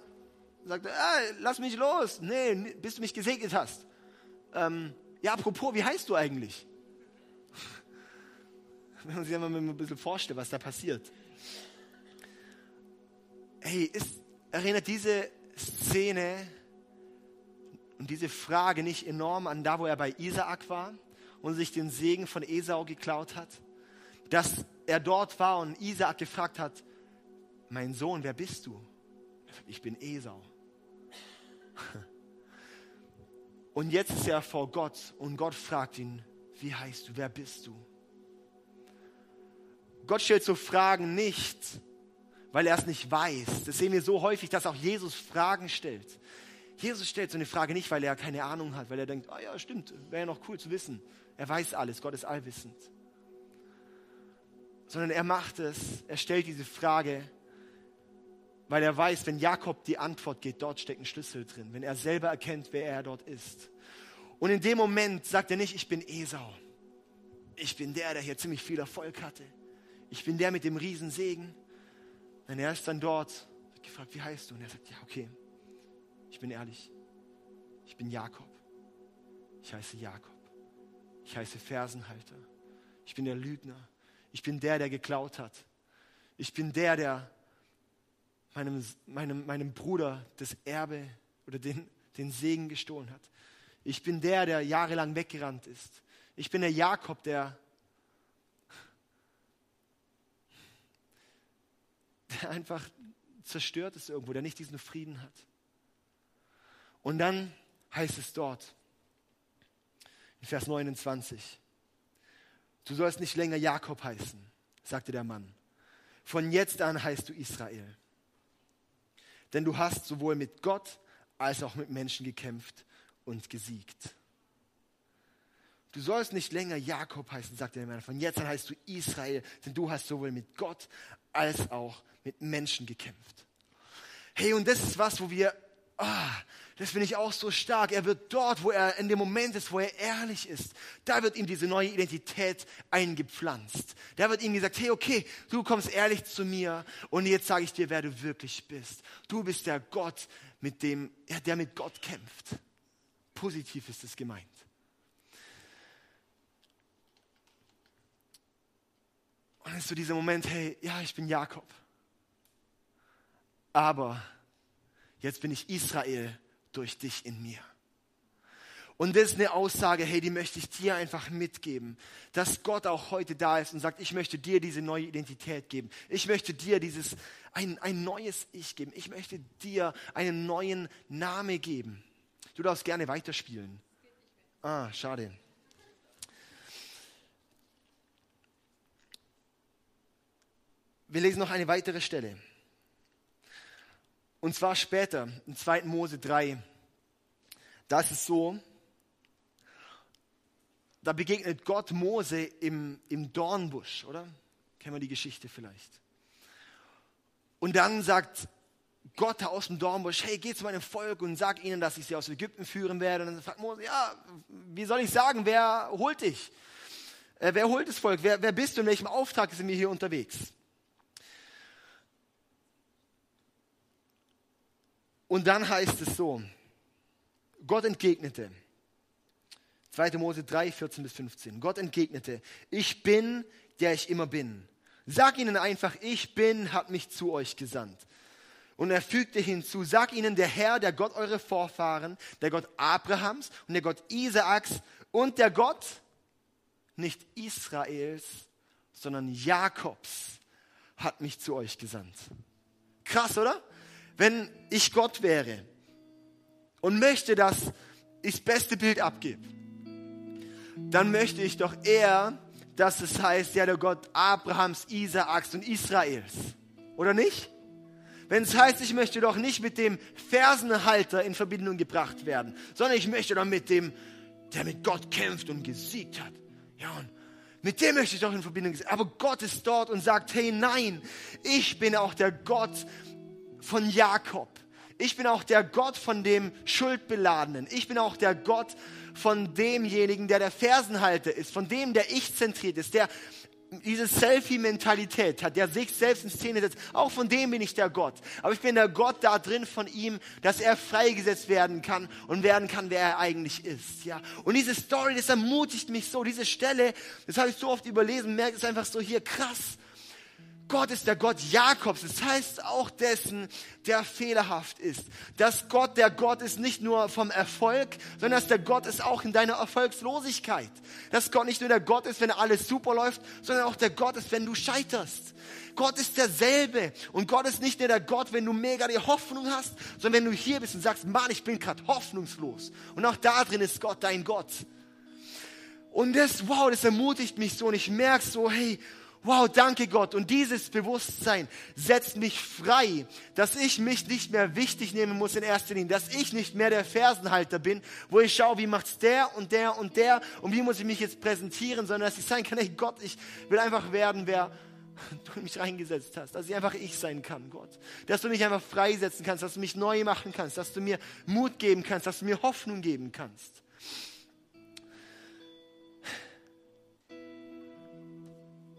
sagt er, ah, lass mich los. Nee, bis du mich gesegnet hast. Ähm, ja, apropos, wie heißt du eigentlich? Wenn man sich mal ein bisschen vorstellt, was da passiert. Hey, ist, erinnert diese Szene und diese Frage nicht enorm an da, wo er bei Isaak war und sich den Segen von Esau geklaut hat? Dass er dort war und Isaak gefragt hat, mein Sohn, wer bist du? Ich bin Esau. Und jetzt ist er vor Gott und Gott fragt ihn, wie heißt du, wer bist du? Gott stellt so Fragen nicht, weil er es nicht weiß. Das sehen wir so häufig, dass auch Jesus Fragen stellt. Jesus stellt so eine Frage nicht, weil er keine Ahnung hat, weil er denkt, oh ja, stimmt, wäre ja noch cool zu wissen. Er weiß alles, Gott ist allwissend. Sondern er macht es, er stellt diese Frage, weil er weiß, wenn Jakob die Antwort geht, dort steckt ein Schlüssel drin, wenn er selber erkennt, wer er dort ist. Und in dem Moment sagt er nicht, ich bin Esau. Ich bin der, der hier ziemlich viel Erfolg hatte. Ich bin der mit dem Riesensegen. Denn er ist dann dort, wird gefragt, wie heißt du? Und er sagt, ja, okay, ich bin ehrlich. Ich bin Jakob. Ich heiße Jakob. Ich heiße Fersenhalter. Ich bin der Lügner. Ich bin der, der geklaut hat. Ich bin der, der meinem, meinem, meinem Bruder das Erbe oder den, den Segen gestohlen hat. Ich bin der, der jahrelang weggerannt ist. Ich bin der Jakob, der, der einfach zerstört ist irgendwo, der nicht diesen Frieden hat. Und dann heißt es dort, in Vers 29, du sollst nicht länger Jakob heißen, sagte der Mann. Von jetzt an heißt du Israel. Denn du hast sowohl mit Gott als auch mit Menschen gekämpft und gesiegt. Du sollst nicht länger Jakob heißen, sagte der Mann. Von jetzt an heißt du Israel, denn du hast sowohl mit Gott als auch mit Menschen gekämpft. Hey, und das ist was, wo wir, ah, das finde ich auch so stark. Er wird dort, wo er in dem Moment ist, wo er ehrlich ist, da wird ihm diese neue Identität eingepflanzt. Da wird ihm gesagt, hey, okay, du kommst ehrlich zu mir und jetzt sage ich dir, wer du wirklich bist. Du bist der Gott, mit dem, ja, der mit Gott kämpft. Positiv ist es gemeint. Und dann ist so dieser Moment, hey, ja, ich bin Jakob. Aber jetzt bin ich Israel durch dich in mir. Und das ist eine Aussage, hey, die möchte ich dir einfach mitgeben, dass Gott auch heute da ist und sagt, ich möchte dir diese neue Identität geben. Ich möchte dir dieses, ein, ein neues Ich geben. Ich möchte dir einen neuen Namen geben. Du darfst gerne weiterspielen. Ah, schade. Wir lesen noch eine weitere Stelle. Und zwar später, in 2. Mose 3. Da ist es so, da begegnet Gott Mose im, im Dornbusch, oder? Kennen wir die Geschichte vielleicht. Und dann sagt Gott aus dem Dornbusch, hey, geh zu meinem Volk und sag ihnen, dass ich sie aus Ägypten führen werde. Und dann fragt Mose, ja, wie soll ich sagen, wer holt dich? Äh, wer holt das Volk? Wer, wer bist du? In welchem Auftrag sind wir hier unterwegs? Und dann heißt es so, Gott entgegnete, 2. Mose 3, 14 bis 15, Gott entgegnete, ich bin, der ich immer bin. Sag ihnen einfach, ich bin, hat mich zu euch gesandt. Und er fügte hinzu, sag ihnen, der Herr, der Gott eurer Vorfahren, der Gott Abrahams und der Gott Isaaks und der Gott nicht Israels, sondern Jakobs hat mich zu euch gesandt. Krass, oder? Wenn ich Gott wäre und möchte, dass ich das beste Bild abgebe, dann möchte ich doch eher, dass es heißt, ja, der Gott Abrahams, Isaaks und Israels. Oder nicht? Wenn es heißt, ich möchte doch nicht mit dem Fersenhalter in Verbindung gebracht werden, sondern ich möchte doch mit dem, der mit Gott kämpft und gesiegt hat. Ja, und Mit dem möchte ich doch in Verbindung sein. Aber Gott ist dort und sagt, hey, nein, ich bin auch der Gott von Jakob. Ich bin auch der Gott von dem Schuldbeladenen. Ich bin auch der Gott von demjenigen, der der Fersenhalter ist, von dem, der ich zentriert ist, der diese Selfie-Mentalität hat, der sich selbst in Szene setzt. Auch von dem bin ich der Gott. Aber ich bin der Gott da drin von ihm, dass er freigesetzt werden kann und werden kann, wer er eigentlich ist. Ja. Und diese Story, das ermutigt mich so. Diese Stelle, das habe ich so oft überlesen, merkt es einfach so hier krass. Gott ist der Gott Jakobs, das heißt auch dessen, der fehlerhaft ist. Dass Gott der Gott ist nicht nur vom Erfolg, sondern dass der Gott ist auch in deiner Erfolgslosigkeit. Dass Gott nicht nur der Gott ist, wenn alles super läuft, sondern auch der Gott ist, wenn du scheiterst. Gott ist derselbe und Gott ist nicht nur der Gott, wenn du mega die Hoffnung hast, sondern wenn du hier bist und sagst, Mann, ich bin gerade hoffnungslos. Und auch da drin ist Gott dein Gott. Und das, wow, das ermutigt mich so und ich merke so, hey, Wow, danke Gott. Und dieses Bewusstsein setzt mich frei, dass ich mich nicht mehr wichtig nehmen muss in erster Linie, dass ich nicht mehr der Fersenhalter bin, wo ich schaue, wie macht's der und der und der und wie muss ich mich jetzt präsentieren, sondern dass ich sagen kann, hey Gott, ich will einfach werden, wer du mich reingesetzt hast, dass ich einfach ich sein kann, Gott. Dass du mich einfach freisetzen kannst, dass du mich neu machen kannst, dass du mir Mut geben kannst, dass du mir Hoffnung geben kannst.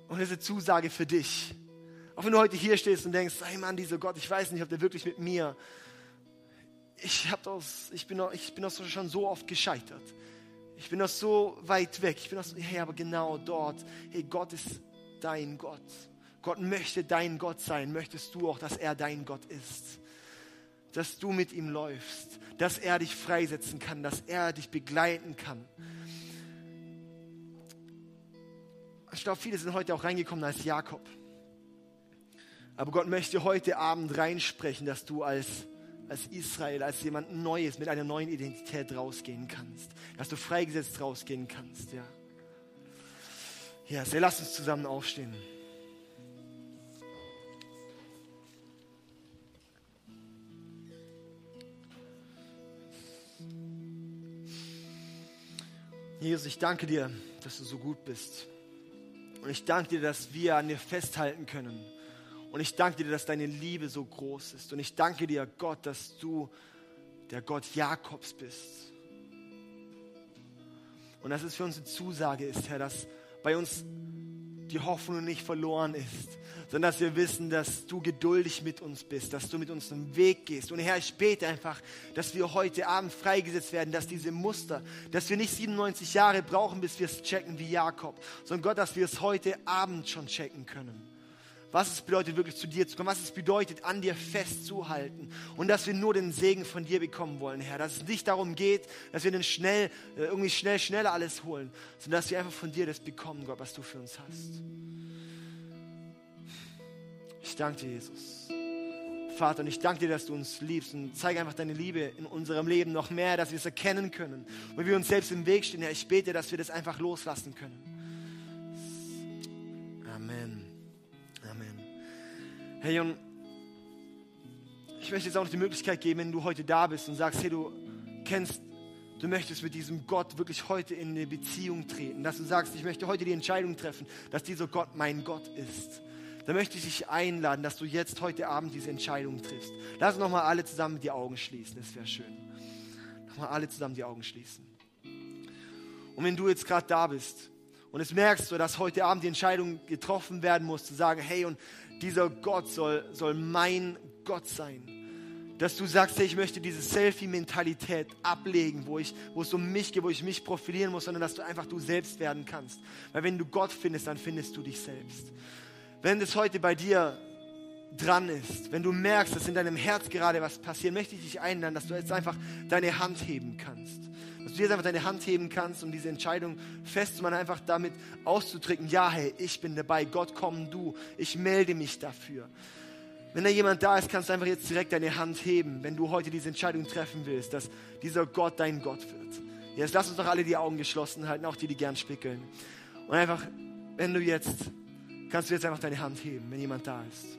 Und eine Zusage für dich. Auch wenn du heute hier stehst und denkst, hey Mann, dieser Gott, ich weiß nicht, ob der wirklich mit mir. Ich, hab das, ich bin ich bin doch schon so oft gescheitert. Ich bin doch so weit weg. Ich bin doch so, hey, aber genau dort. Hey, Gott ist dein Gott. Gott möchte dein Gott sein. Möchtest du auch, dass er dein Gott ist? Dass du mit ihm läufst. Dass er dich freisetzen kann. Dass er dich begleiten kann. Ich glaube, viele sind heute auch reingekommen als Jakob. Aber Gott möchte heute Abend reinsprechen, dass du als, als Israel, als jemand Neues, mit einer neuen Identität rausgehen kannst. Dass du freigesetzt rausgehen kannst, ja. Ja, sehr, lass uns zusammen aufstehen. Jesus, ich danke dir, dass du so gut bist. Und ich danke dir, dass wir an dir festhalten können. Und ich danke dir, dass deine Liebe so groß ist. Und ich danke dir, Gott, dass du der Gott Jakobs bist. Und dass es für uns eine Zusage ist, Herr, dass bei uns die Hoffnung nicht verloren ist, sondern dass wir wissen, dass du geduldig mit uns bist, dass du mit uns einen Weg gehst. Und Herr, ich bete einfach, dass wir heute Abend freigesetzt werden, dass diese Muster, dass wir nicht 97 Jahre brauchen, bis wir es checken wie Jakob, sondern Gott, dass wir es heute Abend schon checken können was es bedeutet, wirklich zu dir zu kommen, was es bedeutet, an dir festzuhalten und dass wir nur den Segen von dir bekommen wollen, Herr. Dass es nicht darum geht, dass wir dann schnell, äh, irgendwie schnell, schneller alles holen, sondern dass wir einfach von dir das bekommen, Gott, was du für uns hast. Ich danke dir, Jesus. Vater, und ich danke dir, dass du uns liebst und zeige einfach deine Liebe in unserem Leben noch mehr, dass wir es erkennen können. Und wir uns selbst im Weg stehen, Herr, ich bete, dass wir das einfach loslassen können. Amen. Amen. Hey, und ich möchte jetzt auch noch die Möglichkeit geben, wenn du heute da bist und sagst, hey, du kennst, du möchtest mit diesem Gott wirklich heute in eine Beziehung treten, dass du sagst, ich möchte heute die Entscheidung treffen, dass dieser Gott mein Gott ist dann möchte ich dich einladen, dass du jetzt heute Abend diese Entscheidung triffst. Lass uns nochmal alle zusammen die Augen schließen, das wäre schön. Nochmal alle zusammen die Augen schließen. Und wenn du jetzt gerade da bist und es merkst du, dass heute Abend die Entscheidung getroffen werden muss, zu sagen, hey, und dieser Gott soll, soll mein Gott sein. Dass du sagst, hey, ich möchte diese Selfie-Mentalität ablegen, wo, ich, wo es um mich geht, wo ich mich profilieren muss, sondern dass du einfach du selbst werden kannst. Weil wenn du Gott findest, dann findest du dich selbst. Wenn es heute bei dir dran ist, wenn du merkst, dass in deinem Herz gerade was passiert, möchte ich dich einladen, dass du jetzt einfach deine Hand heben kannst. Dass du jetzt einfach deine Hand heben kannst, um diese Entscheidung festzumachen, einfach damit auszudrücken, ja, hey, ich bin dabei, Gott, komm du, ich melde mich dafür. Wenn da jemand da ist, kannst du einfach jetzt direkt deine Hand heben, wenn du heute diese Entscheidung treffen willst, dass dieser Gott dein Gott wird. Jetzt lass uns doch alle die Augen geschlossen halten, auch die, die gern spickeln. Und einfach, wenn du jetzt kannst du jetzt einfach deine Hand heben, wenn jemand da ist.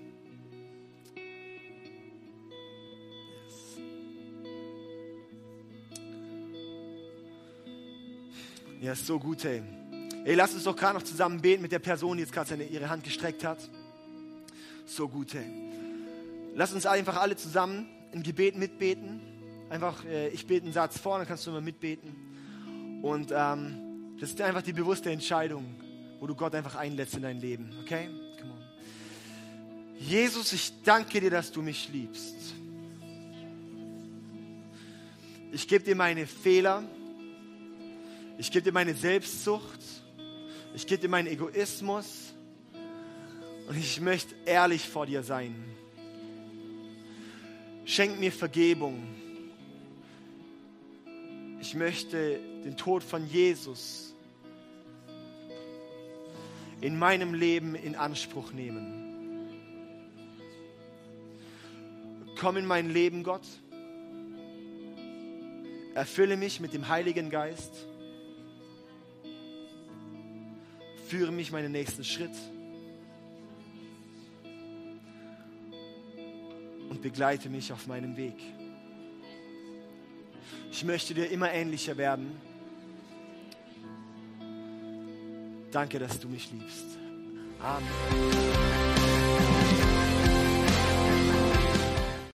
Yes. Ja, ist so gut, hey. Ey, lass uns doch gerade noch zusammen beten mit der Person, die jetzt gerade ihre Hand gestreckt hat. So gut, ey. Lass uns einfach alle zusammen ein Gebet mitbeten. Einfach, äh, ich bete einen Satz vor, dann kannst du immer mitbeten. Und ähm, das ist einfach die bewusste Entscheidung, wo du Gott einfach einlädst in dein Leben. Okay? Come on. Jesus, ich danke dir, dass du mich liebst. Ich gebe dir meine Fehler. Ich gebe dir meine Selbstsucht. Ich gebe dir meinen Egoismus. Und ich möchte ehrlich vor dir sein. Schenk mir Vergebung. Ich möchte den Tod von Jesus in meinem Leben in Anspruch nehmen. Komm in mein Leben, Gott. Erfülle mich mit dem Heiligen Geist. Führe mich meinen nächsten Schritt. Und begleite mich auf meinem Weg. Ich möchte dir immer ähnlicher werden. Danke, dass du mich liebst. Amen.